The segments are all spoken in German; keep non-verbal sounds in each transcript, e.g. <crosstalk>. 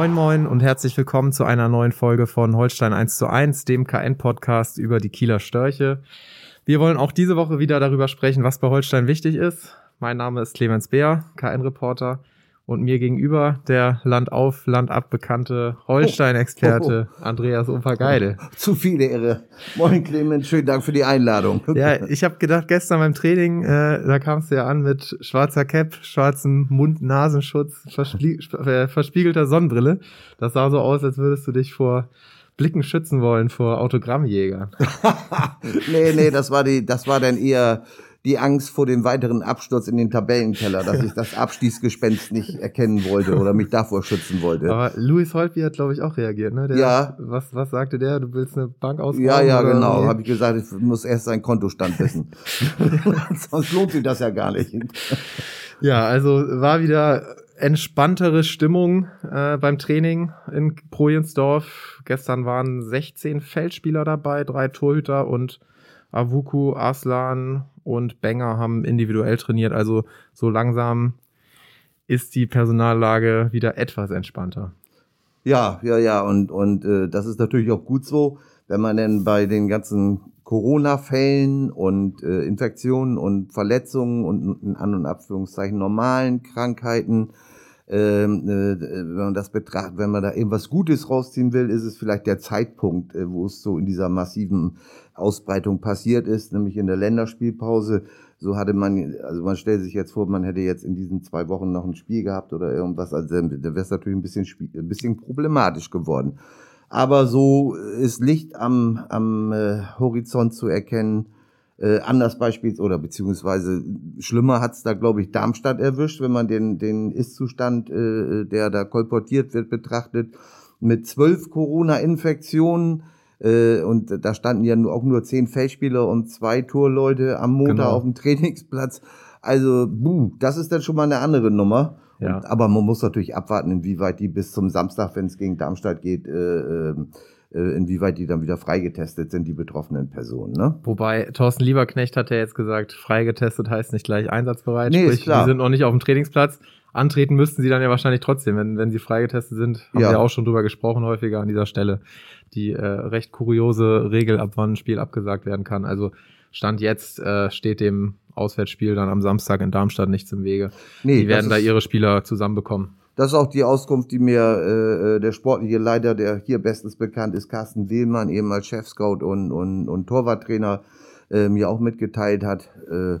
Moin Moin und herzlich willkommen zu einer neuen Folge von Holstein 1 zu 1, dem KN-Podcast über die Kieler Störche. Wir wollen auch diese Woche wieder darüber sprechen, was bei Holstein wichtig ist. Mein Name ist Clemens Beer, KN-Reporter und mir gegenüber der Landauf, Landab bekannte Holstein-Experte oh, oh, oh. Andreas Opergeide. <laughs> Zu viele Irre. Moin Clemens, schönen Dank für die Einladung. <laughs> Ja, ich habe gedacht, gestern beim Training, äh, da kamst du ja an mit schwarzer Cap, schwarzem Mund-Nasenschutz, äh, verspiegelter Sonnenbrille. Das sah so aus, als würdest du dich vor Blicken schützen wollen vor Autogrammjägern. <laughs> nee, nee, das war die, das war dann eher die Angst vor dem weiteren Absturz in den Tabellenkeller, dass ich das Abstiegsgespenst nicht erkennen wollte oder mich davor schützen wollte. Aber Louis Holtby hat, glaube ich, auch reagiert, ne? Der, ja. Was, was sagte der? Du willst eine Bank ausbauen? Ja, ja, genau. Nee? Habe ich gesagt, ich muss erst seinen Kontostand wissen. <laughs> <laughs> Sonst lohnt sich das ja gar nicht. ja, also war wieder entspanntere Stimmung äh, beim Training in Projensdorf. Gestern waren 16 Feldspieler dabei, drei Torhüter und Avuku, Aslan und Benger haben individuell trainiert. Also so langsam ist die Personallage wieder etwas entspannter. Ja, ja, ja. Und, und äh, das ist natürlich auch gut so, wenn man denn bei den ganzen Corona-Fällen und äh, Infektionen und Verletzungen und in An- und Abführungszeichen normalen Krankheiten ähm, äh, wenn man das betrachtet, wenn man da irgendwas Gutes rausziehen will, ist es vielleicht der Zeitpunkt, äh, wo es so in dieser massiven Ausbreitung passiert ist, nämlich in der Länderspielpause. So hatte man, also man stellt sich jetzt vor, man hätte jetzt in diesen zwei Wochen noch ein Spiel gehabt oder irgendwas, also da wäre es natürlich ein bisschen, ein bisschen problematisch geworden. Aber so ist Licht am, am äh, Horizont zu erkennen äh, anders beispielsweise, oder beziehungsweise schlimmer hat's da, glaube ich, Darmstadt erwischt, wenn man den, den Ist-Zustand, äh, der da kolportiert wird, betrachtet, mit zwölf Corona-Infektionen. Äh, und da standen ja nur, auch nur zehn Feldspieler und zwei Torleute am Montag genau. auf dem Trainingsplatz. Also, buh, das ist dann schon mal eine andere Nummer. Ja. Und, aber man muss natürlich abwarten, inwieweit die bis zum Samstag, wenn es gegen Darmstadt geht, äh, äh, äh, inwieweit die dann wieder freigetestet sind, die betroffenen Personen. Ne? Wobei Thorsten Lieberknecht hat ja jetzt gesagt, freigetestet heißt nicht gleich einsatzbereit. Nee, Sprich, die sind noch nicht auf dem Trainingsplatz. Antreten müssten sie dann ja wahrscheinlich trotzdem, wenn, wenn sie freigetestet sind. Haben ja. wir auch schon drüber gesprochen häufiger an dieser Stelle. Die äh, recht kuriose Regel, ab wann ein Spiel abgesagt werden kann. Also Stand jetzt äh, steht dem Auswärtsspiel dann am Samstag in Darmstadt nichts im Wege. Nee, die werden da ihre Spieler zusammenbekommen. Das ist auch die Auskunft, die mir äh, äh, der sportliche Leiter, der hier bestens bekannt ist, Carsten Wehlmann, ehemals Chef-Scout und, und, und Torwarttrainer, äh, mir auch mitgeteilt hat. Äh,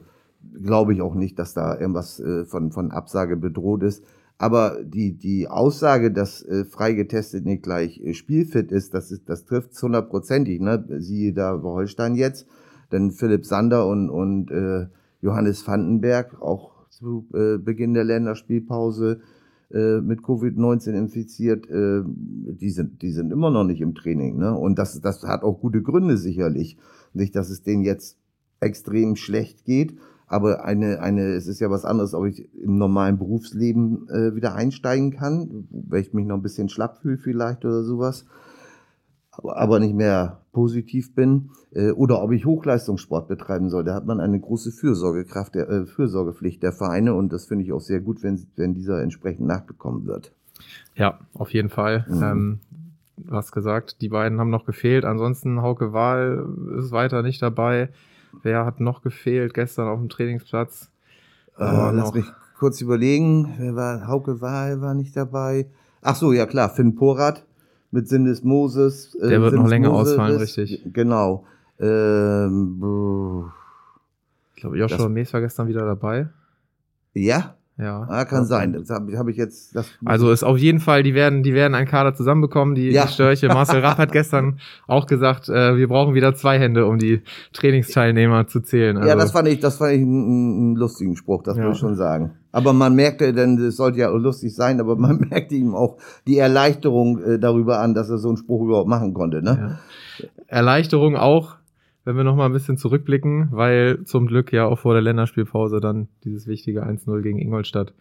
Glaube ich auch nicht, dass da irgendwas äh, von, von Absage bedroht ist. Aber die, die Aussage, dass äh, freigetestet nicht gleich äh, spielfit ist, das, ist, das trifft hundertprozentig. Ne? Siehe da Holstein jetzt, denn Philipp Sander und, und äh, Johannes Vandenberg, auch zu äh, Beginn der Länderspielpause, äh, mit Covid-19 infiziert, äh, die, sind, die sind immer noch nicht im Training. Ne? Und das, das hat auch gute Gründe sicherlich. Nicht, dass es denen jetzt extrem schlecht geht, aber eine, eine, es ist ja was anderes, ob ich im normalen Berufsleben äh, wieder einsteigen kann, weil ich mich noch ein bisschen schlapp fühle vielleicht oder sowas aber nicht mehr positiv bin, äh, oder ob ich Hochleistungssport betreiben soll. Da hat man eine große Fürsorgekraft, der, äh, Fürsorgepflicht der Vereine und das finde ich auch sehr gut, wenn, wenn dieser entsprechend nachbekommen wird. Ja, auf jeden Fall. Mhm. Ähm, du hast gesagt, die beiden haben noch gefehlt. Ansonsten Hauke Wahl ist weiter nicht dabei. Wer hat noch gefehlt gestern auf dem Trainingsplatz? Äh, lass mich kurz überlegen. Wer war? Hauke Wahl war nicht dabei. Ach so, ja klar, Finn Porat mit Sindes Moses. Äh, Der wird Sinnes noch länger Moses, ausfallen, richtig. Genau. Ähm, ich glaube, Joshua Mees war gestern wieder dabei. Ja? Ja. Ah, kann sein. Das habe hab ich jetzt. Das also ist auf jeden Fall, die werden, die werden einen Kader zusammenbekommen, die, ja. die Störche. Marcel Rapp hat gestern <laughs> auch gesagt, äh, wir brauchen wieder zwei Hände, um die Trainingsteilnehmer zu zählen. Also, ja, das fand ich, das fand ich einen, einen lustigen Spruch, das ja. muss ich schon sagen. Aber man merkte, denn es sollte ja lustig sein, aber man <laughs> merkte ihm auch die Erleichterung äh, darüber an, dass er so einen Spruch überhaupt machen konnte. Ne? Ja. Erleichterung auch, wenn wir nochmal ein bisschen zurückblicken, weil zum Glück ja auch vor der Länderspielpause dann dieses wichtige 1-0 gegen Ingolstadt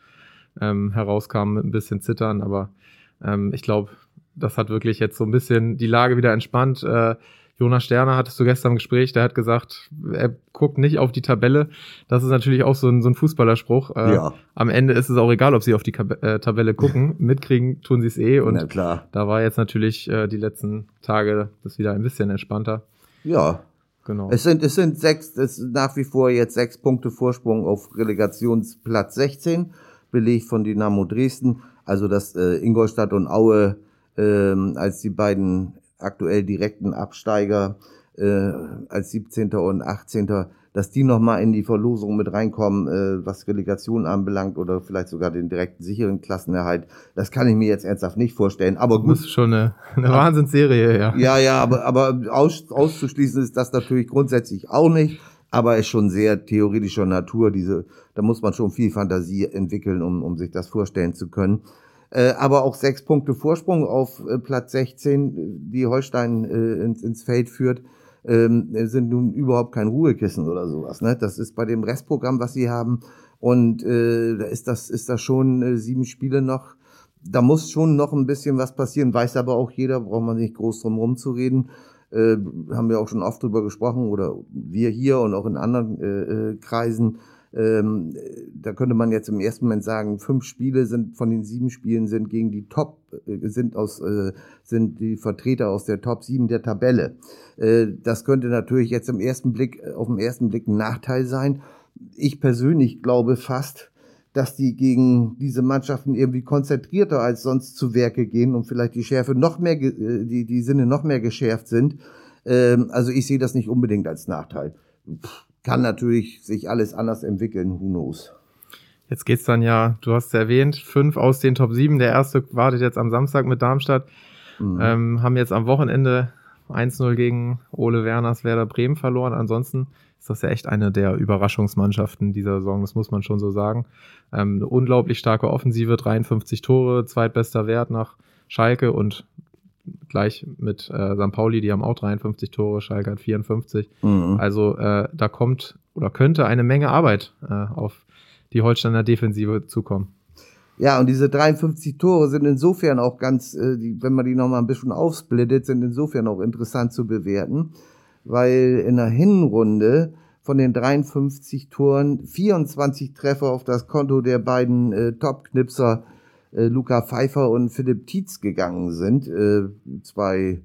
ähm, herauskam mit ein bisschen Zittern. Aber ähm, ich glaube, das hat wirklich jetzt so ein bisschen die Lage wieder entspannt. Äh, Jonas Sterner hattest du gestern im Gespräch, der hat gesagt, er guckt nicht auf die Tabelle. Das ist natürlich auch so ein, so ein Fußballerspruch. Äh, ja. Am Ende ist es auch egal, ob sie auf die äh, Tabelle gucken. <laughs> Mitkriegen tun sie es eh. Und da war jetzt natürlich äh, die letzten Tage das wieder ein bisschen entspannter. Ja. Genau. Es sind, es sind sechs, es sind nach wie vor jetzt sechs Punkte Vorsprung auf Relegationsplatz 16, belegt von Dynamo Dresden. Also, dass äh, Ingolstadt und Aue ähm, als die beiden aktuell direkten Absteiger äh, als 17. und 18. Dass die nochmal in die Verlosung mit reinkommen, äh, was Relegation anbelangt oder vielleicht sogar den direkten sicheren Klassenerhalt, das kann ich mir jetzt ernsthaft nicht vorstellen. Aber gut. Das ist schon eine, <laughs> eine Wahnsinnsserie, ja. Ja, ja, aber, aber aus, auszuschließen ist das natürlich grundsätzlich auch nicht aber ist schon sehr theoretischer Natur. Diese, da muss man schon viel Fantasie entwickeln, um, um sich das vorstellen zu können. Äh, aber auch sechs Punkte Vorsprung auf äh, Platz 16, die Holstein äh, ins, ins Feld führt, ähm, sind nun überhaupt kein Ruhekissen oder sowas. Ne? Das ist bei dem Restprogramm, was sie haben. Und äh, da ist das, ist das schon äh, sieben Spiele noch. Da muss schon noch ein bisschen was passieren, weiß aber auch jeder, braucht man nicht groß drum rumzureden. Äh, haben wir auch schon oft drüber gesprochen oder wir hier und auch in anderen äh, äh, Kreisen ähm, da könnte man jetzt im ersten Moment sagen, fünf Spiele sind von den sieben Spielen sind gegen die Top, äh, sind aus, äh, sind die Vertreter aus der Top sieben der Tabelle. Äh, das könnte natürlich jetzt im ersten Blick, auf den ersten Blick ein Nachteil sein. Ich persönlich glaube fast, dass die gegen diese Mannschaften irgendwie konzentrierter als sonst zu Werke gehen und vielleicht die Schärfe noch mehr, äh, die, die Sinne noch mehr geschärft sind. Ähm, also ich sehe das nicht unbedingt als Nachteil. Pff kann natürlich sich alles anders entwickeln, who knows. Jetzt geht's dann ja, du hast erwähnt, fünf aus den Top 7. Der erste wartet jetzt am Samstag mit Darmstadt. Mhm. Ähm, haben jetzt am Wochenende 1-0 gegen Ole Werners Werder Bremen verloren. Ansonsten ist das ja echt eine der Überraschungsmannschaften dieser Saison, das muss man schon so sagen. Ähm, eine unglaublich starke Offensive, 53 Tore, zweitbester Wert nach Schalke und gleich mit äh, St. Pauli, die haben auch 53 Tore, Schalke hat 54. Mhm. Also äh, da kommt oder könnte eine Menge Arbeit äh, auf die Holsteiner Defensive zukommen. Ja, und diese 53 Tore sind insofern auch ganz, äh, die, wenn man die nochmal ein bisschen aufsplittet, sind insofern auch interessant zu bewerten, weil in der Hinrunde von den 53 Toren 24 Treffer auf das Konto der beiden äh, Top-Knipser äh, Luca Pfeiffer und Philipp Tietz gegangen sind. Äh, zwei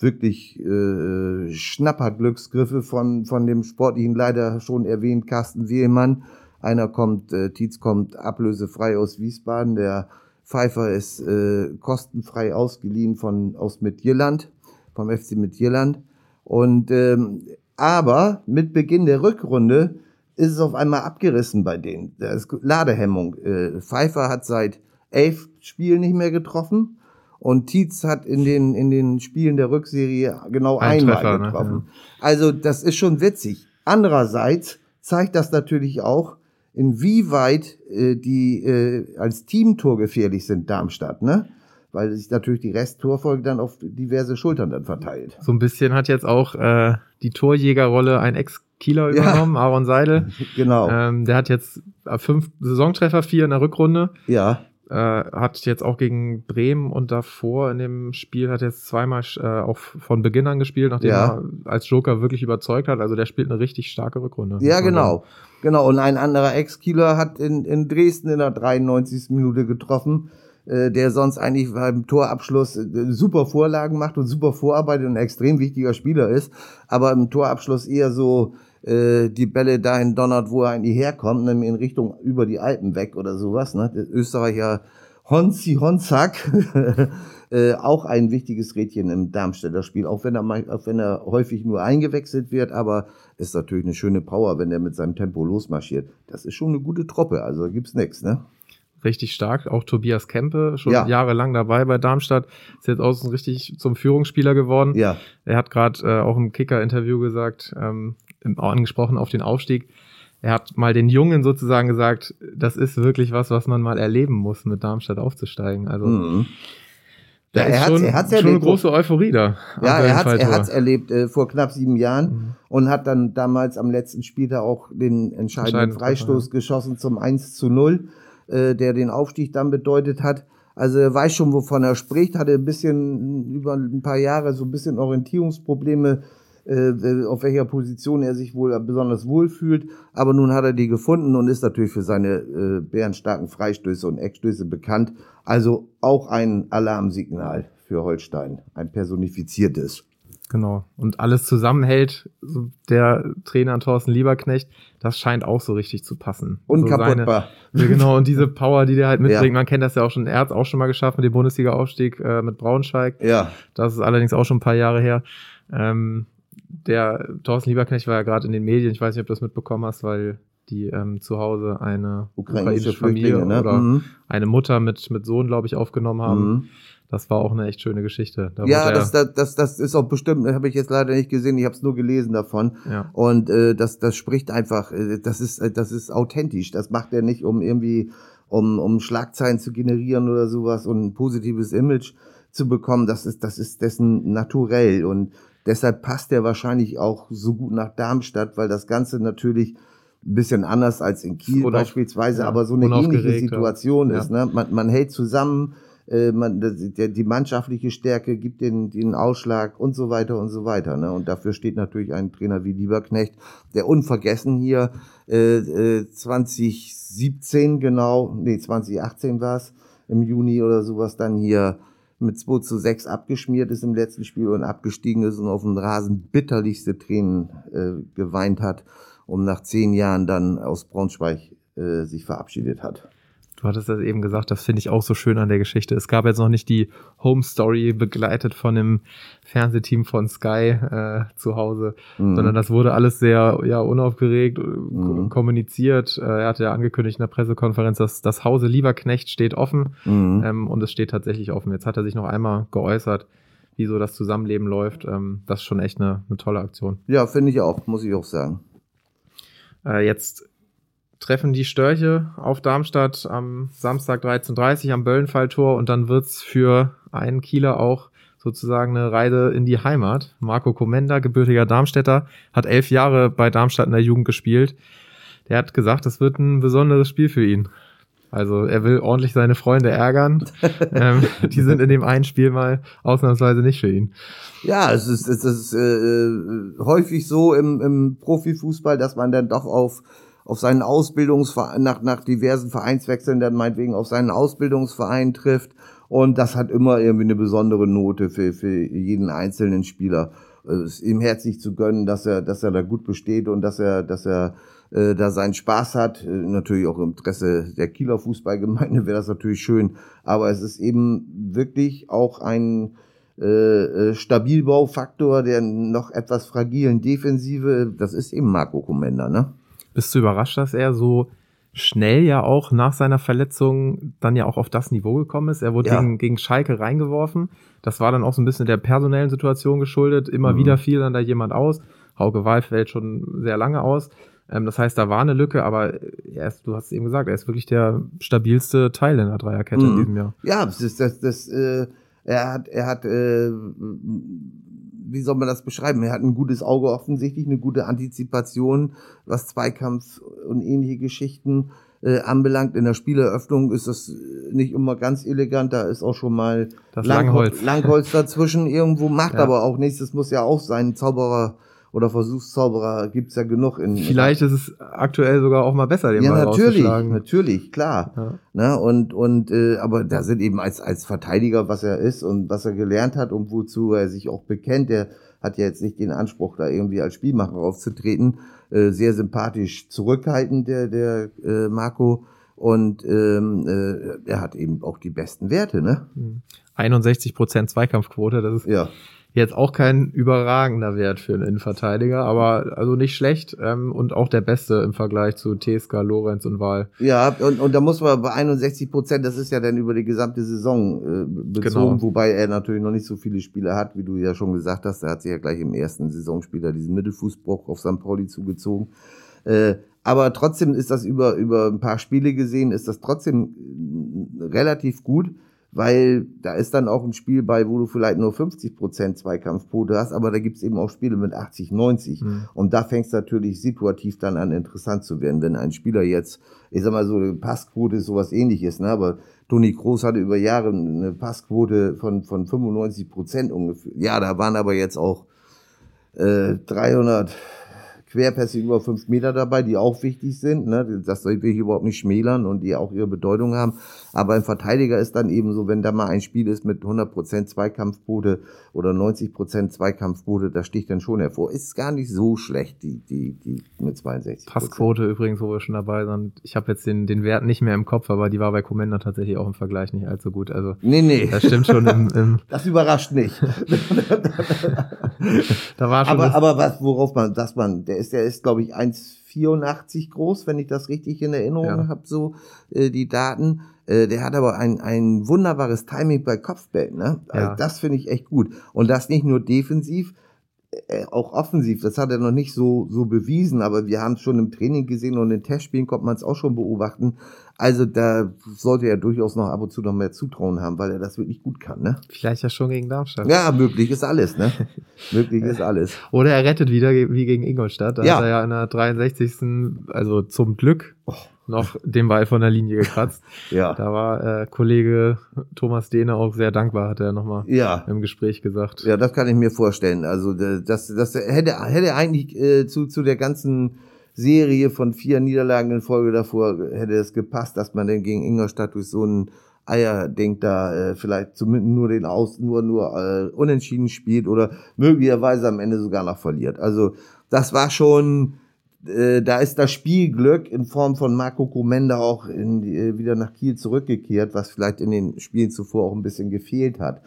wirklich äh, Schnapperglücksgriffe von, von dem sportlichen leider schon erwähnt Carsten Wehlmann. Einer kommt, äh, Tietz kommt ablösefrei aus Wiesbaden, der Pfeiffer ist äh, kostenfrei ausgeliehen von aus Midtjylland, vom FC Midtjylland. Und ähm, aber mit Beginn der Rückrunde ist es auf einmal abgerissen bei denen. Da ist Ladehemmung. Äh, Pfeiffer hat seit elf Spielen nicht mehr getroffen. Und Tietz hat in den, in den Spielen der Rückserie genau Ein einmal Treffer, ne? getroffen. Ne? Also das ist schon witzig. Andererseits zeigt das natürlich auch, inwieweit äh, die äh, als Teamtor gefährlich sind Darmstadt, ne? Weil sich natürlich die Resttorfolge dann auf diverse Schultern dann verteilt. So ein bisschen hat jetzt auch äh, die Torjägerrolle ein Ex-Kieler übernommen, ja. Aaron Seidel. <laughs> genau. Ähm, der hat jetzt fünf Saisontreffer, vier in der Rückrunde. Ja. Äh, hat jetzt auch gegen Bremen und davor in dem Spiel hat jetzt zweimal äh, auch von Beginn an gespielt, nachdem ja. er als Joker wirklich überzeugt hat. Also der spielt eine richtig starke Rückrunde. Ja, genau. Genau. Und ein anderer Ex-Kieler hat in, in Dresden in der 93. Minute getroffen, äh, der sonst eigentlich beim Torabschluss äh, super Vorlagen macht und super vorarbeitet und ein extrem wichtiger Spieler ist, aber im Torabschluss eher so äh, die Bälle dahin donnert, wo er eigentlich herkommt, nämlich in Richtung über die Alpen weg oder sowas. Ne? Der Österreicher Honzi Honzak, <laughs> äh, auch ein wichtiges Rädchen im Darmstädter Spiel, auch wenn er, auch wenn er häufig nur eingewechselt wird, aber ist natürlich eine schöne Power, wenn er mit seinem Tempo losmarschiert. Das ist schon eine gute Truppe, also gibt's nichts, ne? richtig stark. Auch Tobias Kempe, schon ja. jahrelang dabei bei Darmstadt, ist jetzt auch so richtig zum Führungsspieler geworden. Ja. Er hat gerade äh, auch im Kicker-Interview gesagt, ähm, angesprochen auf den Aufstieg. er hat mal den Jungen sozusagen gesagt, das ist wirklich was, was man mal erleben muss, mit Darmstadt aufzusteigen. Also Mhm. da Ja, ist er hat's- schon, er hat's schon eine erlebt. große Euphorie da. Ja, er hat er hat's erlebt äh, vor knapp sieben Jahren Mhm. und hat dann damals am letzten Spieltag auch den entscheidenden Freistoß geschossen zum 1 zu 0, äh, der den Aufstieg dann bedeutet hat. Also er weiß schon, wovon er spricht, hatte ein bisschen über ein paar Jahre so ein bisschen Orientierungsprobleme, äh, auf welcher Position er sich wohl besonders wohl fühlt. Aber nun hat er die gefunden und ist natürlich für seine äh, bärenstarken Freistöße und Eckstöße bekannt. Also auch ein Alarmsignal für Holstein, ein personifiziertes. Genau. Und alles zusammenhält, der Trainer Thorsten Lieberknecht, das scheint auch so richtig zu passen. Unkaputtbar. So genau, und diese Power, die der halt <laughs> mitbringt, Ja. man kennt das ja auch schon, er hat auch schon mal geschafft mit dem Bundesliga-Aufstieg äh, mit Braunschweig. Ja, Das ist allerdings auch schon ein paar Jahre her. Ähm, der Thorsten Lieberknecht war ja gerade in den Medien, ich weiß nicht, ob du das mitbekommen hast, weil die ähm, zu Hause eine ukrainische Familie Flüchtlinge, ne? oder Mhm. eine Mutter mit, mit Sohn, glaube ich, aufgenommen haben. Mhm. Das war auch eine echt schöne Geschichte. Da Ja, das, das, das, das ist auch bestimmt, habe ich jetzt leider nicht gesehen, ich habe es nur gelesen davon. ja. Und äh, das, das spricht einfach, äh, das ist, äh, das ist authentisch. Das macht er nicht, um irgendwie, um, um Schlagzeilen zu generieren oder sowas und ein positives Image zu bekommen. Das ist, das ist dessen naturell und deshalb passt er wahrscheinlich auch so gut nach Darmstadt, weil das Ganze natürlich ein bisschen anders als in Kiel Unauf- beispielsweise, ja, aber so eine ähnliche. Situation Ja. ist. Ne? Man, man hält zusammen, äh, man, der, die mannschaftliche Stärke gibt den, den Ausschlag und so weiter und so weiter. Ne? Und dafür steht natürlich ein Trainer wie Lieberknecht, der unvergessen hier äh, äh, 2017 genau, nee 2018 war es, im Juni oder sowas dann hier mit 2 zu 6 abgeschmiert ist im letzten Spiel und abgestiegen ist und auf dem Rasen bitterlichste Tränen äh, geweint hat und nach zehn Jahren dann aus Braunschweig äh, sich verabschiedet hat. Du hattest das eben gesagt, das finde ich auch so schön an der Geschichte. Es gab jetzt noch nicht die Home Story begleitet von dem Fernsehteam von Sky äh, zu Hause, Mhm. sondern das wurde alles sehr ja, unaufgeregt äh, Mhm. kommuniziert. Äh, er hatte ja angekündigt in der Pressekonferenz, dass das Hause Lieberknecht steht offen Mhm. ähm, und es steht tatsächlich offen. Jetzt hat er sich noch einmal geäußert, wie so das Zusammenleben läuft. Ähm, das ist schon echt eine, eine tolle Aktion. Ja, finde ich auch, muss ich auch sagen. Äh, jetzt treffen die Störche auf Darmstadt am Samstag 13.30 Uhr am Böllenfalltor und dann wird's für einen Kieler auch sozusagen eine Reise in die Heimat. Marco Komenda, gebürtiger Darmstädter, hat elf Jahre bei Darmstadt in der Jugend gespielt. Der hat gesagt, das wird ein besonderes Spiel für ihn. Also er will ordentlich seine Freunde ärgern. <laughs> ähm, die sind in dem einen Spiel mal ausnahmsweise nicht für ihn. Ja, es ist, es ist äh, äh, häufig so im, im Profifußball, dass man dann doch auf, auf seinen Ausbildungsverein, nach, nach diversen Vereinswechseln dann meinetwegen auf seinen Ausbildungsverein trifft. Und das hat immer irgendwie eine besondere Note für, für jeden einzelnen Spieler. Äh, Es ihm herzlich zu gönnen, dass er, dass er da gut besteht und dass er, dass er äh, da seinen Spaß hat. Äh, natürlich auch im Interesse der Kieler Fußballgemeinde wäre das natürlich schön. Aber es ist eben wirklich auch ein äh, äh, Stabilbaufaktor der noch etwas fragilen Defensive. Das ist eben Marco Komenda, ne? Bist du überrascht, dass er so schnell ja auch nach seiner Verletzung dann ja auch auf das Niveau gekommen ist? Er wurde Ja. gegen, gegen Schalke reingeworfen. Das war dann auch so ein bisschen der personellen Situation geschuldet. Immer Mhm. wieder fiel dann da jemand aus. Hauke Wahl fällt schon sehr lange aus. Ähm, das heißt, da war eine Lücke, aber er ist, du hast es eben gesagt, er ist wirklich der stabilste Teil in der Dreierkette in Mhm. diesem Jahr. Ja, das ist das, das äh, er hat, er hat, äh, wie soll man das beschreiben? Er hat ein gutes Auge offensichtlich, eine gute Antizipation, was Zweikampf und ähnliche Geschichten äh, anbelangt. In der Spieleröffnung ist das nicht immer ganz elegant, da ist auch schon mal Langholz. Langholz dazwischen irgendwo, macht Ja. aber auch nichts. Das muss ja auch sein. Zauberer oder Versuchszauberer gibt's ja genug in. Vielleicht ist es aktuell sogar auch mal besser, den ja, Ball natürlich, natürlich, klar. Ja. Ne? Und, und äh, aber da sind eben als, als Verteidiger, was er ist und was er gelernt hat und wozu er sich auch bekennt, der hat ja jetzt nicht den Anspruch, da irgendwie als Spielmacher aufzutreten. Äh, sehr sympathisch zurückhaltend, der, der äh, Marco. Und ähm, äh, er hat eben auch die besten Werte, ne? 61 Prozent Zweikampfquote, das ist Ja. Jetzt auch kein überragender Wert für einen Innenverteidiger, aber also nicht schlecht ähm, und auch der beste im Vergleich zu Teska, Lorenz und Wahl. Ja, und, und da muss man bei 61 Prozent, das ist ja dann über die gesamte Saison äh, bezogen, Genau. wobei er natürlich noch nicht so viele Spiele hat, wie du ja schon gesagt hast. Er hat sich ja gleich im ersten Saisonspieler diesen Mittelfußbruch auf St. Pauli zugezogen. Äh, Aber trotzdem ist das über, über ein paar Spiele gesehen, ist das trotzdem äh, relativ gut, weil da ist dann auch ein Spiel bei, wo du vielleicht nur 50 Prozent Zweikampfquote hast, aber da gibt's eben auch Spiele mit 80, 90. Mhm. Und da fängt's natürlich situativ dann an interessant zu werden, wenn ein Spieler jetzt, ich sag mal so, eine Passquote ist sowas ähnliches, ne? aber Toni Kroos hatte über Jahre eine Passquote von, von 95 Prozent ungefähr. Ja, da waren aber jetzt auch äh, 300 Querpässe über fünf Meter dabei, die auch wichtig sind. Ne? Das will ich überhaupt nicht schmälern und die auch ihre Bedeutung haben. Aber ein Verteidiger ist dann eben so, wenn da mal ein Spiel ist mit 100% Zweikampfquote oder 90% Zweikampfquote, das sticht dann schon hervor. Ist gar nicht so schlecht, die, die, die mit 62. Passquote übrigens, wo wir schon dabei sind. Ich habe jetzt den, den Wert nicht mehr im Kopf, aber die war bei Commander tatsächlich auch im Vergleich nicht allzu gut. Also nee, nee. Das stimmt schon im, im <laughs> Das überrascht nicht. <laughs> da war schon aber, aber was, worauf man, dass man, der ist, der ist, glaube ich, 1,84 groß, wenn ich das richtig in Erinnerung ja. habe, so äh, die Daten. Äh, der hat aber ein, ein wunderbares Timing bei Kopfbällen. Ne? Also ja. Das finde ich echt gut. Und das nicht nur defensiv, auch offensiv. Das hat er noch nicht so, so bewiesen, aber wir haben es schon im Training gesehen und in Testspielen konnte man es auch schon beobachten. Also da sollte er durchaus noch ab und zu noch mehr Zutrauen haben, weil er das wirklich gut kann, ne? Vielleicht ja schon gegen Darmstadt. Ja, möglich ist alles, ne? <laughs> möglich ist alles. Oder er rettet wieder wie gegen Ingolstadt. Da ja. hat er ja in der 63. also zum Glück oh. Noch den Ball von der Linie gekratzt. <laughs> ja. Da war äh, Kollege Thomas Dehne auch sehr dankbar, hat er nochmal ja. im Gespräch gesagt. Ja, das kann ich mir vorstellen. Also das, das hätte, hätte eigentlich äh, zu, zu der ganzen Serie von vier Niederlagen in Folge davor hätte es gepasst, dass man denn gegen Ingolstadt durch so ein Eierding da äh, vielleicht zumindest nur den Aus, nur, nur äh, unentschieden spielt oder möglicherweise am Ende sogar noch verliert. Also das war schon, äh, da ist das Spielglück in Form von Marco Komenda auch in, äh, wieder nach Kiel zurückgekehrt, was vielleicht in den Spielen zuvor auch ein bisschen gefehlt hat.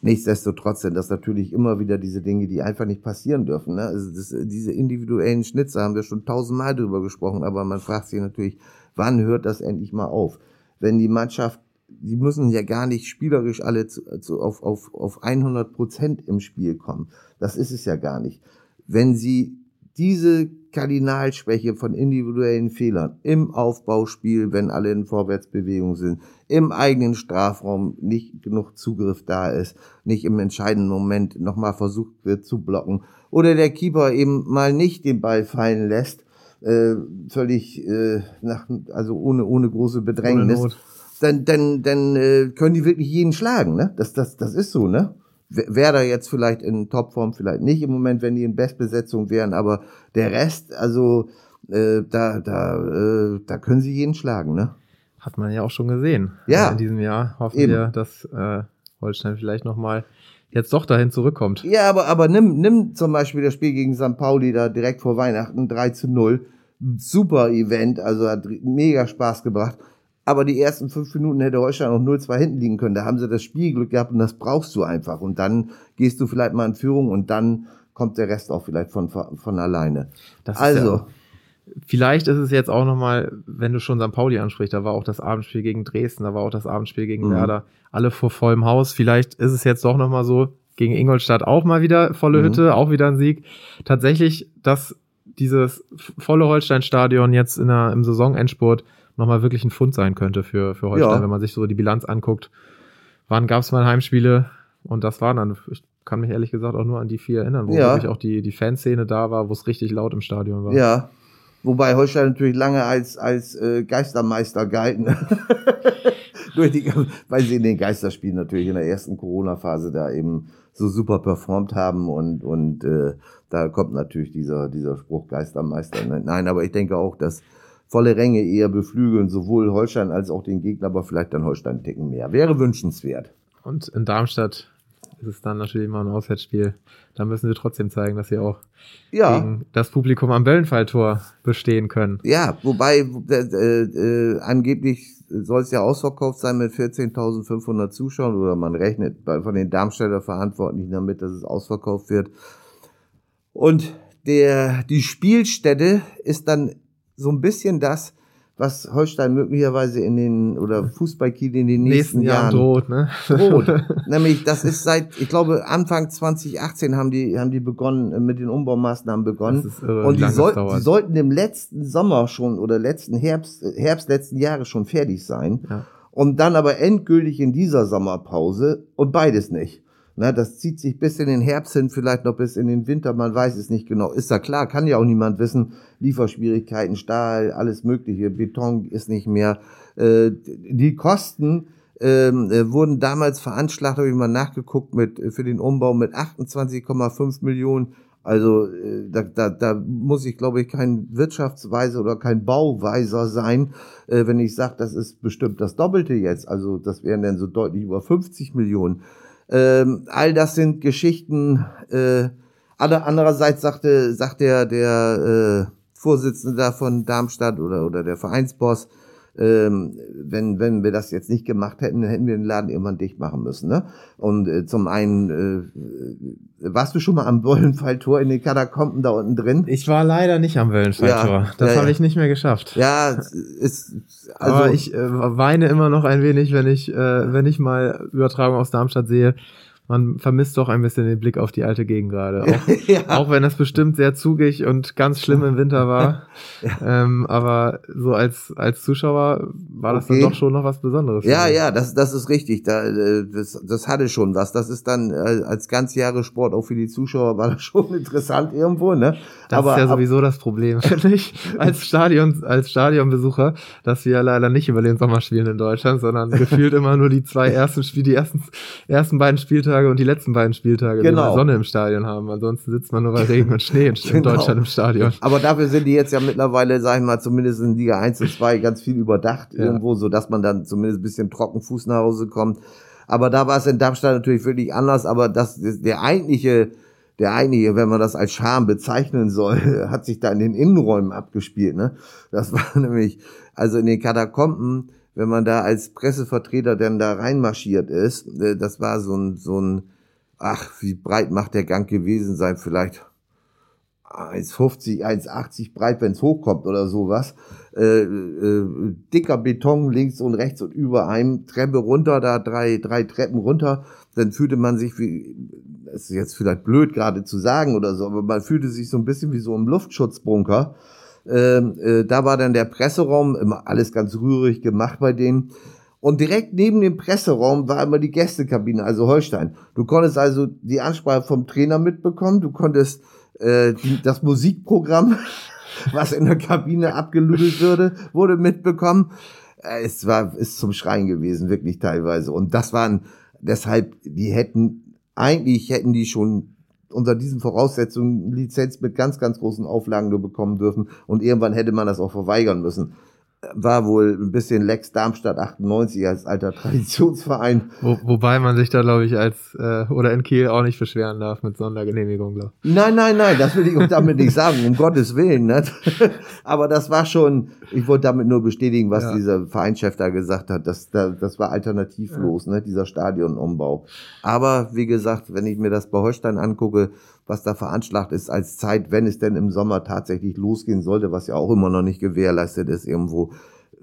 Nichtsdestotrotz sind das natürlich immer wieder diese Dinge, die einfach nicht passieren dürfen. Ne? Also das, diese individuellen Schnitze haben wir schon tausendmal drüber gesprochen, aber man fragt sich natürlich, wann hört das endlich mal auf? Wenn die Mannschaft, die müssen ja gar nicht spielerisch alle zu, zu, auf, auf, auf 100 Prozent im Spiel kommen. Das ist es ja gar nicht. Wenn sie diese Kardinalschwäche von individuellen Fehlern im Aufbauspiel, wenn alle in Vorwärtsbewegung sind, im eigenen Strafraum nicht genug Zugriff da ist, nicht im entscheidenden Moment nochmal versucht wird zu blocken oder der Keeper eben mal nicht den Ball fallen lässt, äh, völlig äh, nach, also ohne ohne große Bedrängnis, ohne dann dann dann äh, können die wirklich jeden schlagen, ne? Das das das ist so, ne? Werder jetzt vielleicht in Topform, vielleicht nicht im Moment, wenn die in Bestbesetzung wären, aber der Rest, also äh, da, da, äh, da können sie jeden schlagen, ne? Hat man ja auch schon gesehen. Ja. Also in diesem Jahr hoffen Eben. wir, dass äh, Holstein vielleicht nochmal jetzt doch dahin zurückkommt. Ja, aber, aber nimm, nimm zum Beispiel das Spiel gegen St. Pauli da direkt vor Weihnachten 3 zu 0. Super Event, also hat mega Spaß gebracht aber die ersten fünf Minuten hätte Holstein noch 0-2 hinten liegen können. Da haben sie das Spielglück gehabt und das brauchst du einfach. Und dann gehst du vielleicht mal in Führung und dann kommt der Rest auch vielleicht von, von alleine. also. Ja, vielleicht ist es jetzt auch nochmal, wenn du schon St. Pauli ansprichst, da war auch das Abendspiel gegen Dresden, da war auch das Abendspiel gegen mhm. Werder, alle vor vollem Haus. Vielleicht ist es jetzt doch nochmal so, gegen Ingolstadt auch mal wieder volle mhm. Hütte, auch wieder ein Sieg. Tatsächlich, dass dieses volle Holstein-Stadion jetzt in der, im Saisonendspurt nochmal wirklich ein Fund sein könnte für, für Holstein, ja. wenn man sich so die Bilanz anguckt. Wann gab es mal Heimspiele? Und das waren dann, ich kann mich ehrlich gesagt auch nur an die vier erinnern, wo ja. wirklich auch die, die Fanszene da war, wo es richtig laut im Stadion war. Ja. Wobei Holstein natürlich lange als, als äh, Geistermeister galten. <laughs> Durch die, weil sie in den Geisterspielen natürlich in der ersten Corona-Phase da eben so super performt haben und, und äh, da kommt natürlich dieser, dieser Spruch Geistermeister. Nein, aber ich denke auch, dass volle Ränge eher beflügeln, sowohl Holstein als auch den Gegner, aber vielleicht dann Holstein ticken mehr. Wäre wünschenswert. Und in Darmstadt ist es dann natürlich immer ein Auswärtsspiel. Da müssen sie trotzdem zeigen, dass sie auch ja. gegen das Publikum am Wellenfalltor bestehen können. Ja, wobei äh, äh, angeblich soll es ja ausverkauft sein mit 14.500 Zuschauern oder man rechnet von den Darmstädter Verantwortlichen damit, dass es ausverkauft wird. Und der, die Spielstätte ist dann so ein bisschen das, was Holstein möglicherweise in den oder Fußballkiel in den nächsten, nächsten Jahren droht, ne? droht. <laughs> Nämlich, das ist seit, ich glaube, Anfang 2018 haben die, haben die begonnen, äh, mit den Umbaumaßnahmen begonnen. Das ist irre, und die, soll, die sollten im letzten Sommer schon oder letzten Herbst, äh, Herbst letzten Jahres schon fertig sein. Ja. Und dann aber endgültig in dieser Sommerpause und beides nicht. Na, das zieht sich bis in den Herbst hin, vielleicht noch bis in den Winter, man weiß es nicht genau. Ist ja klar, kann ja auch niemand wissen. Lieferschwierigkeiten, Stahl, alles Mögliche, Beton ist nicht mehr. Äh, die Kosten ähm, äh, wurden damals veranschlagt, habe ich mal nachgeguckt, mit, für den Umbau mit 28,5 Millionen. Also äh, da, da, da muss ich, glaube ich, kein Wirtschaftsweiser oder kein Bauweiser sein, äh, wenn ich sage, das ist bestimmt das Doppelte jetzt. Also das wären dann so deutlich über 50 Millionen. Ähm, all das sind Geschichten. Äh, andererseits sagte, sagt der, der äh, Vorsitzende von Darmstadt oder, oder der Vereinsboss, ähm, wenn, wenn wir das jetzt nicht gemacht hätten, dann hätten wir den Laden irgendwann dicht machen müssen. Ne? Und äh, zum einen, äh, warst du schon mal am Wollenfalltor in den Katakomben da unten drin? Ich war leider nicht am Wellenschalltor. Ja, das ja, habe ich nicht mehr geschafft. Ja, ist, also, Aber ich äh, weine immer noch ein wenig, wenn ich, äh, wenn ich mal Übertragung aus Darmstadt sehe. Man vermisst doch ein bisschen den Blick auf die alte Gegend gerade. Auch, <laughs> ja, auch wenn es bestimmt sehr zugig und ganz schlimm im Winter war. <laughs> ähm, aber so als, als Zuschauer war das Okay. dann doch schon noch was Besonderes. Ja, ja, das, das ist richtig. Da, äh, das, das hatte schon was. Das ist dann äh, als Ganzjahressport auch für die Zuschauer war das <laughs> schon interessant irgendwo, ne? Das ist ja sowieso das Problem, finde ich, als Stadion, als Stadionbesucher, dass wir ja leider nicht über den Sommer spielen in Deutschland, sondern gefühlt immer nur die zwei ersten Spiele, die ersten, ersten beiden Spieltage und die letzten beiden Spieltage, die Genau. wir Sonne im Stadion haben. Ansonsten sitzt man nur bei Regen und Schnee in, <laughs> Genau. Deutschland im Stadion. Aber dafür sind die jetzt ja mittlerweile, sag ich mal, zumindest in Liga 1 und 2 ganz viel überdacht Ja. irgendwo, so dass man dann zumindest ein bisschen trockenfuß nach Hause kommt. Aber da war es in Darmstadt natürlich wirklich anders, aber das, das der eigentliche, der eigentliche, wenn man das als Charme bezeichnen soll, <laughs> hat sich da in den Innenräumen abgespielt, ne? Das war <laughs> nämlich, also in den Katakomben, wenn man da als Pressevertreter dann da reinmarschiert ist, äh, das war so ein, so ein, ach, wie breit macht der Gang gewesen sein, vielleicht 1,50, 1,80 breit, wenn es hochkommt oder sowas. Äh, äh, dicker Beton links und rechts und über einem Treppe runter, da drei, drei Treppen runter. Dann fühlte man sich wie, das ist jetzt vielleicht blöd gerade zu sagen oder so, aber man fühlte sich so ein bisschen wie so im Luftschutzbunker. Ähm, äh, da war dann der Presseraum, immer alles ganz rührig gemacht bei denen. Und direkt neben dem Presseraum war immer die Gästekabine, also Holstein. Du konntest also die Ansprache vom Trainer mitbekommen, du konntest äh, die, das Musikprogramm, <laughs> was in der Kabine abgeludelt würde, wurde mitbekommen. Äh, Es war ist zum Schreien gewesen, wirklich teilweise. Und das waren deshalb, die hätten eigentlich hätten die schon unter diesen Voraussetzungen Lizenz mit ganz, ganz großen Auflagen nur bekommen dürfen. Und irgendwann hätte man das auch verweigern müssen. War wohl ein bisschen Lex Darmstadt 98 als alter Traditionsverein. Wo, wobei man sich da, glaube ich, als äh, oder in Kiel auch nicht beschweren darf mit Sondergenehmigung, glaube Nein, nein, nein, das will ich auch damit nicht sagen, um <laughs> Gottes Willen. Ne? <laughs> Aber das war schon, ich wollte damit nur bestätigen, was Ja. dieser Vereinschef da gesagt hat. Das, das, das war alternativlos, ne, dieser Stadionumbau. Aber wie gesagt, wenn ich mir das bei Holstein angucke, was da veranschlagt ist als Zeit, wenn es denn im Sommer tatsächlich losgehen sollte, was ja auch immer noch nicht gewährleistet ist, irgendwo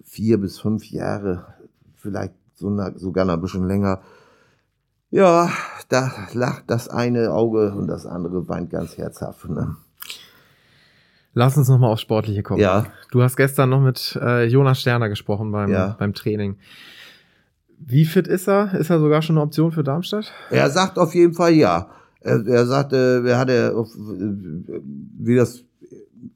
vier bis fünf Jahre, vielleicht sogar noch ein bisschen länger. Ja, da lacht das eine Auge und das andere weint ganz herzhaft. Ne? Lass uns nochmal aufs Sportliche kommen. Ja. Du hast gestern noch mit äh, Jonas Sterner gesprochen beim, Ja. beim Training. Wie fit ist er? Ist er sogar schon eine Option für Darmstadt? Er sagt auf jeden Fall ja. Er, er sagte, er hatte, auf, wie das,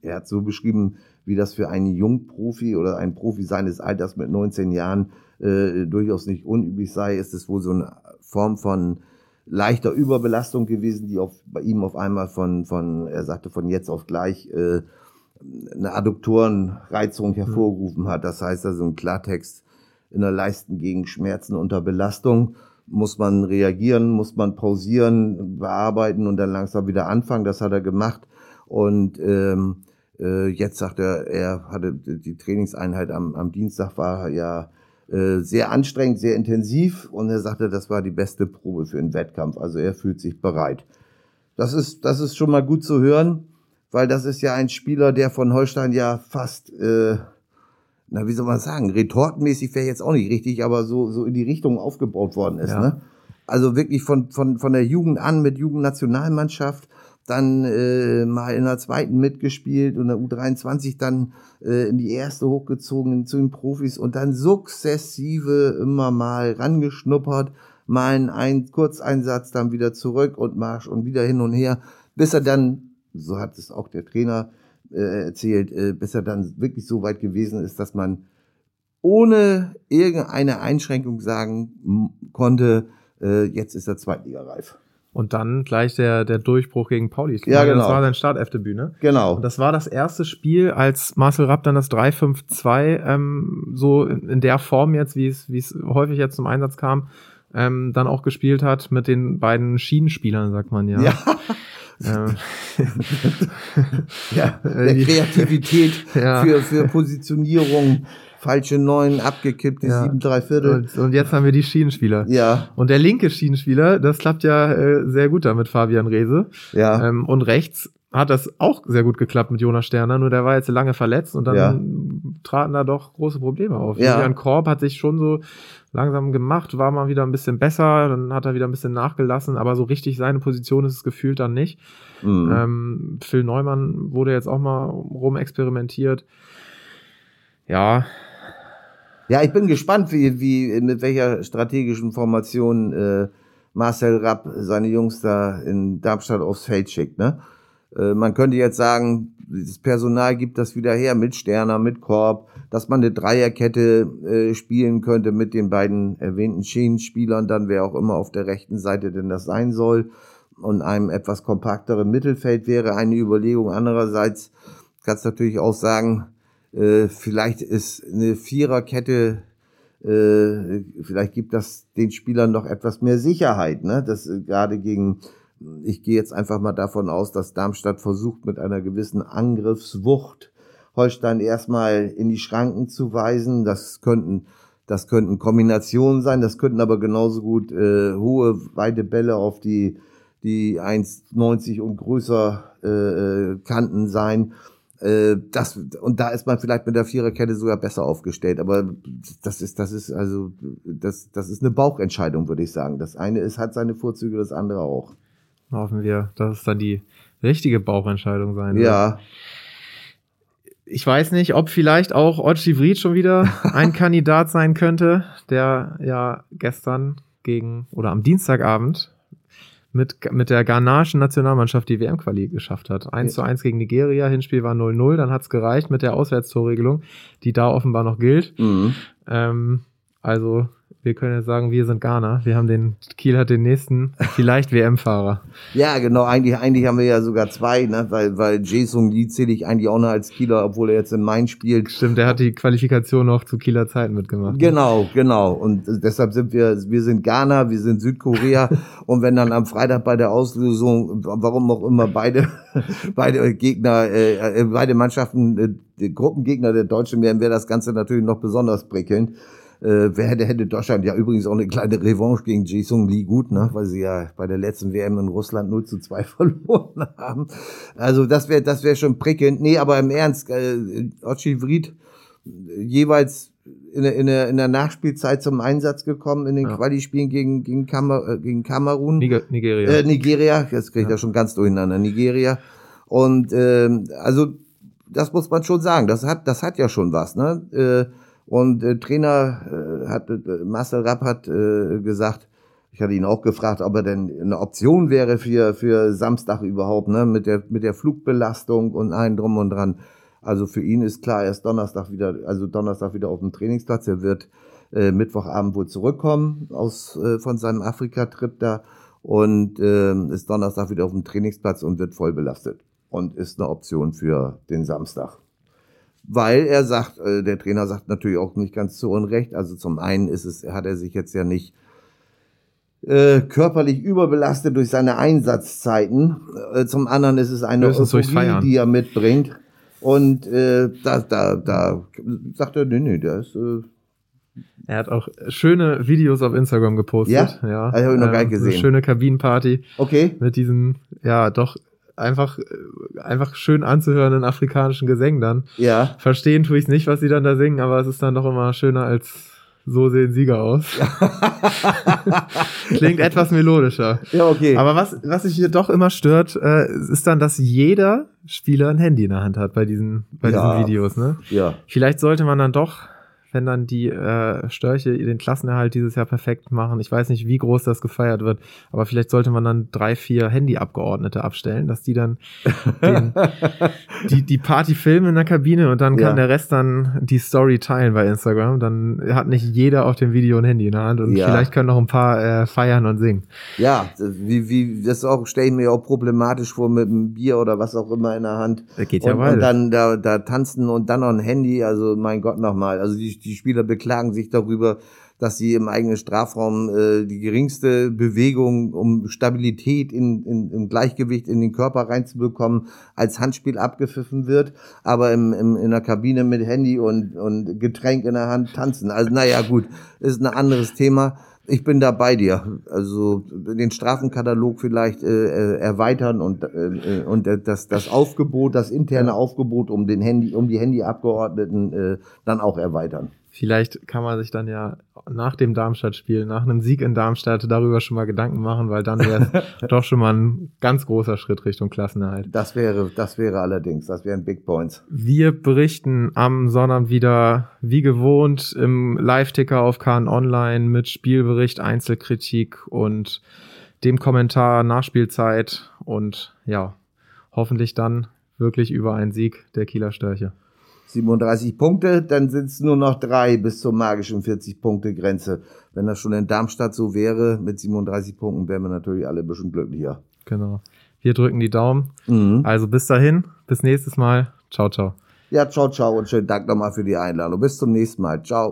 er hat so beschrieben, wie das für einen Jungprofi oder ein Profi seines Alters mit 19 Jahren äh, durchaus nicht unüblich sei, ist es wohl so eine Form von leichter Überbelastung gewesen, die auf, bei ihm auf einmal von, von, er sagte von jetzt auf gleich, äh, eine Adduktorenreizung hervorgerufen hat. Das heißt also im Klartext in der Leistengegend Schmerzen unter Belastung muss man reagieren, muss man pausieren, bearbeiten und dann langsam wieder anfangen. Das hat er gemacht. Und ähm, äh, jetzt sagt er, er hatte die Trainingseinheit am, am Dienstag war ja äh, sehr anstrengend, sehr intensiv und er sagte, das war die beste Probe für einen Wettkampf. Also er fühlt sich bereit. Das ist, das ist schon mal gut zu hören, weil das ist ja ein Spieler, der von Holstein ja fast äh, na, wie soll man sagen, retortenmäßig wäre jetzt auch nicht richtig, aber so, so in die Richtung aufgebaut worden ist, Ja. ne? Also wirklich von, von, von der Jugend an mit Jugendnationalmannschaft, dann äh, mal in der zweiten mitgespielt und der U23 dann äh, in die erste hochgezogen zu den Profis und dann sukzessive immer mal rangeschnuppert, mal einen ein Kurzeinsatz, dann wieder zurück und Marsch und wieder hin und her, bis er dann, so hat es auch der Trainer äh, erzählt, äh, bis er dann wirklich so weit gewesen ist, dass man ohne irgendeine Einschränkung sagen konnte, äh, jetzt ist er Zweitligareif. Und dann gleich der, der Durchbruch gegen Pauli. Ich Ja, meine, genau. Das war sein Startelfdebüt, ne? Genau. Und das war das erste Spiel, als Marcel Rapp dann das 3-5-2 ähm, so in, in der Form jetzt, wie es, wie es häufig jetzt zum Einsatz kam, ähm, dann auch gespielt hat mit den beiden Schienenspielern, sagt man ja. Ja, <laughs> <laughs> ja, Äh, der Kreativität <laughs> Ja. für, für Positionierung, falsche Neun, abgekippte Ja. sieben, drei Viertel. und, und jetzt haben wir die Schienenspieler. Ja, Und der linke Schienenspieler, das klappt ja äh, sehr gut da mit Fabian Reese. ja, Ähm, und rechts hat das auch sehr gut geklappt mit Jonas Sterner, nur der war jetzt lange verletzt und dann Ja. traten da doch große Probleme auf. Ja. Julian Korb hat sich schon so langsam gemacht, war mal wieder ein bisschen besser, dann hat er wieder ein bisschen nachgelassen, aber so richtig seine Position ist es gefühlt dann nicht. mhm. Ähm, Phil Neumann wurde jetzt auch mal rumexperimentiert. Ja, Ja, ich bin gespannt, wie, wie, mit welcher strategischen Formation äh, Marcel Rapp seine Jungs da in Darmstadt aufs Feld schickt. Ne? Äh, man könnte jetzt sagen, das Personal gibt das wieder her mit Sterner, mit Korb, dass man eine Dreierkette äh, spielen könnte mit den beiden erwähnten Schienenspielern, dann wer auch immer auf der rechten Seite denn das sein soll und einem etwas kompakteren Mittelfeld wäre eine Überlegung. Andererseits kannst du natürlich auch sagen, äh, vielleicht ist eine Viererkette, äh, vielleicht gibt das den Spielern noch etwas mehr Sicherheit, ne? Das äh, gerade gegen, ich gehe jetzt einfach mal davon aus, dass Darmstadt versucht mit einer gewissen Angriffswucht Holstein erstmal in die Schranken zu weisen. Das könnten das könnten Kombinationen sein, das könnten aber genauso gut äh, hohe, weite Bälle auf die, die 1,90 und größer äh, äh, Kanten sein. Äh, das, und da ist man vielleicht mit der Viererkette sogar besser aufgestellt. Aber das ist, das ist also, das, das ist eine Bauchentscheidung, würde ich sagen. Das eine ist, hat seine Vorzüge, das andere auch. Hoffen wir, dass es dann die richtige Bauchentscheidung sein wird. Ja, Ich weiß nicht, ob vielleicht auch Ochi Vried schon wieder <laughs> ein Kandidat sein könnte, der ja gestern gegen oder am Dienstagabend mit, mit der ghanaischen Nationalmannschaft die WM-Quali geschafft hat. 1 zu 1 gegen Nigeria, Hinspiel war 0-0, dann hat's gereicht mit der Auswärtstorregelung, die da offenbar noch gilt. mhm. Ähm, also wir können jetzt sagen, wir sind Ghana. Wir haben den, Kiel hat den nächsten, <laughs> vielleicht WM-Fahrer. ja, genau. Eigentlich, eigentlich haben wir ja sogar zwei, ne? weil, weil Jason Lee zähle ich eigentlich auch noch als Kieler, obwohl er jetzt in Main spielt. Stimmt, der hat die Qualifikation noch zu Kieler Zeiten mitgemacht. Genau, genau. Und deshalb sind wir, wir sind Ghana, wir sind Südkorea. <laughs> und wenn dann am Freitag bei der Auslösung, warum auch immer beide, <laughs> beide Gegner, äh, äh, beide Mannschaften, äh, die Gruppengegner der Deutschen wären, wäre das Ganze natürlich noch besonders prickelnd. Äh, wer hätte, hätte Deutschland ja übrigens auch eine kleine Revanche gegen Jason Lee gut, ne? weil sie ja bei der letzten WM in Russland 0 zu 2 <laughs> verloren haben. Also das wäre das wäre schon prickelnd. Nee, aber im Ernst, äh, Ochi Vried jeweils in der, in, der, in der Nachspielzeit zum Einsatz gekommen in den Ja. Quali-Spielen gegen, gegen, Kamer, äh, gegen Kamerun. Niger Nigeria. Äh, Nigeria, jetzt kriege ich Ja. schon ganz durcheinander, Nigeria. Und ähm, also das muss man schon sagen, das hat, das hat ja schon was. Ne? Äh, und äh, Trainer äh, hat, äh, Marcel Rapp hat äh, gesagt, ich hatte ihn auch gefragt, ob er denn eine Option wäre für, für Samstag überhaupt, ne? mit, der, mit der Flugbelastung und allen drum und dran. Also für ihn ist klar, er ist Donnerstag wieder, also Donnerstag wieder auf dem Trainingsplatz. Er wird äh, Mittwochabend wohl zurückkommen aus äh, von seinem Afrika-Trip da und äh, ist Donnerstag wieder auf dem Trainingsplatz und wird voll belastet und ist eine Option für den Samstag. Weil er sagt, äh, der Trainer sagt natürlich auch nicht ganz zu Unrecht. Also zum einen ist es, hat er sich jetzt ja nicht äh, körperlich überbelastet durch seine Einsatzzeiten. Äh, zum anderen ist es eine Euphorie, die er mitbringt. Und äh, da, da, da sagt er, nee, nee, der ist äh, Er hat auch schöne Videos auf Instagram gepostet. Ja? ja. Ah, die hab ich noch gar nicht eine gesehen. schöne Kabinenparty okay. mit diesen, ja, doch einfach, einfach schön anzuhören in afrikanischen Gesängen dann. Ja. Verstehen tue ich nicht, was sie dann da singen, aber es ist dann doch immer schöner als so sehen Sieger aus. <laughs> Klingt etwas melodischer. Ja, okay. Aber was, was sich hier doch immer stört, äh, ist dann, dass jeder Spieler ein Handy in der Hand hat bei diesen, bei Ja. diesen Videos. Ne? ja. Vielleicht sollte man dann doch, wenn dann die äh, Störche den Klassenerhalt dieses Jahr perfekt machen, ich weiß nicht, wie groß das gefeiert wird, aber vielleicht sollte man dann drei, vier Handyabgeordnete abstellen, dass die dann <laughs> den, die, die Party filmen in der Kabine und dann kann Ja. der Rest dann die Story teilen bei Instagram. Dann hat nicht jeder auf dem Video ein Handy in der Hand und Ja. vielleicht können noch ein paar äh, feiern und singen. Ja, wie, wie, das auch, stelle ich mir auch problematisch vor mit einem Bier oder was auch immer in der Hand. Das geht und, ja und beides. dann da, da tanzen und dann noch ein Handy, also mein Gott nochmal. Also die, die Spieler beklagen sich darüber, dass sie im eigenen Strafraum äh, die geringste Bewegung, um Stabilität in, in, im Gleichgewicht in den Körper reinzubekommen, als Handspiel abgepfiffen wird, aber im, im, in der Kabine mit Handy und, und Getränk in der Hand tanzen. Also naja gut, ist ein anderes Thema. Ich bin da bei dir. Also den Strafenkatalog vielleicht äh, äh, erweitern und äh, äh, und das das Aufgebot, das interne Aufgebot um den Handy, um die Handyabgeordneten äh, dann auch erweitern. Vielleicht kann man sich dann ja nach dem Darmstadt-Spiel, nach einem Sieg in Darmstadt darüber schon mal Gedanken machen, weil dann wäre es <laughs> doch schon mal ein ganz großer Schritt Richtung Klassenerhalt. Das wäre das wäre allerdings, das wären Big Points. Wir berichten am Sonnabend wieder, wie gewohnt, im Live-Ticker auf KN Online mit Spielbericht, Einzelkritik und dem Kommentar Nachspielzeit und ja, hoffentlich dann wirklich über einen Sieg der Kieler Störche. 37 Punkte, dann sind es nur noch drei bis zur magischen 40-Punkte-Grenze. Wenn das schon in Darmstadt so wäre, mit 37 Punkten, wären wir natürlich alle ein bisschen glücklicher. Genau. Wir drücken die Daumen. Mhm. Also bis dahin, bis nächstes Mal. Ciao, ciao. Ja, ciao, ciao und schönen Dank nochmal für die Einladung. Bis zum nächsten Mal. Ciao.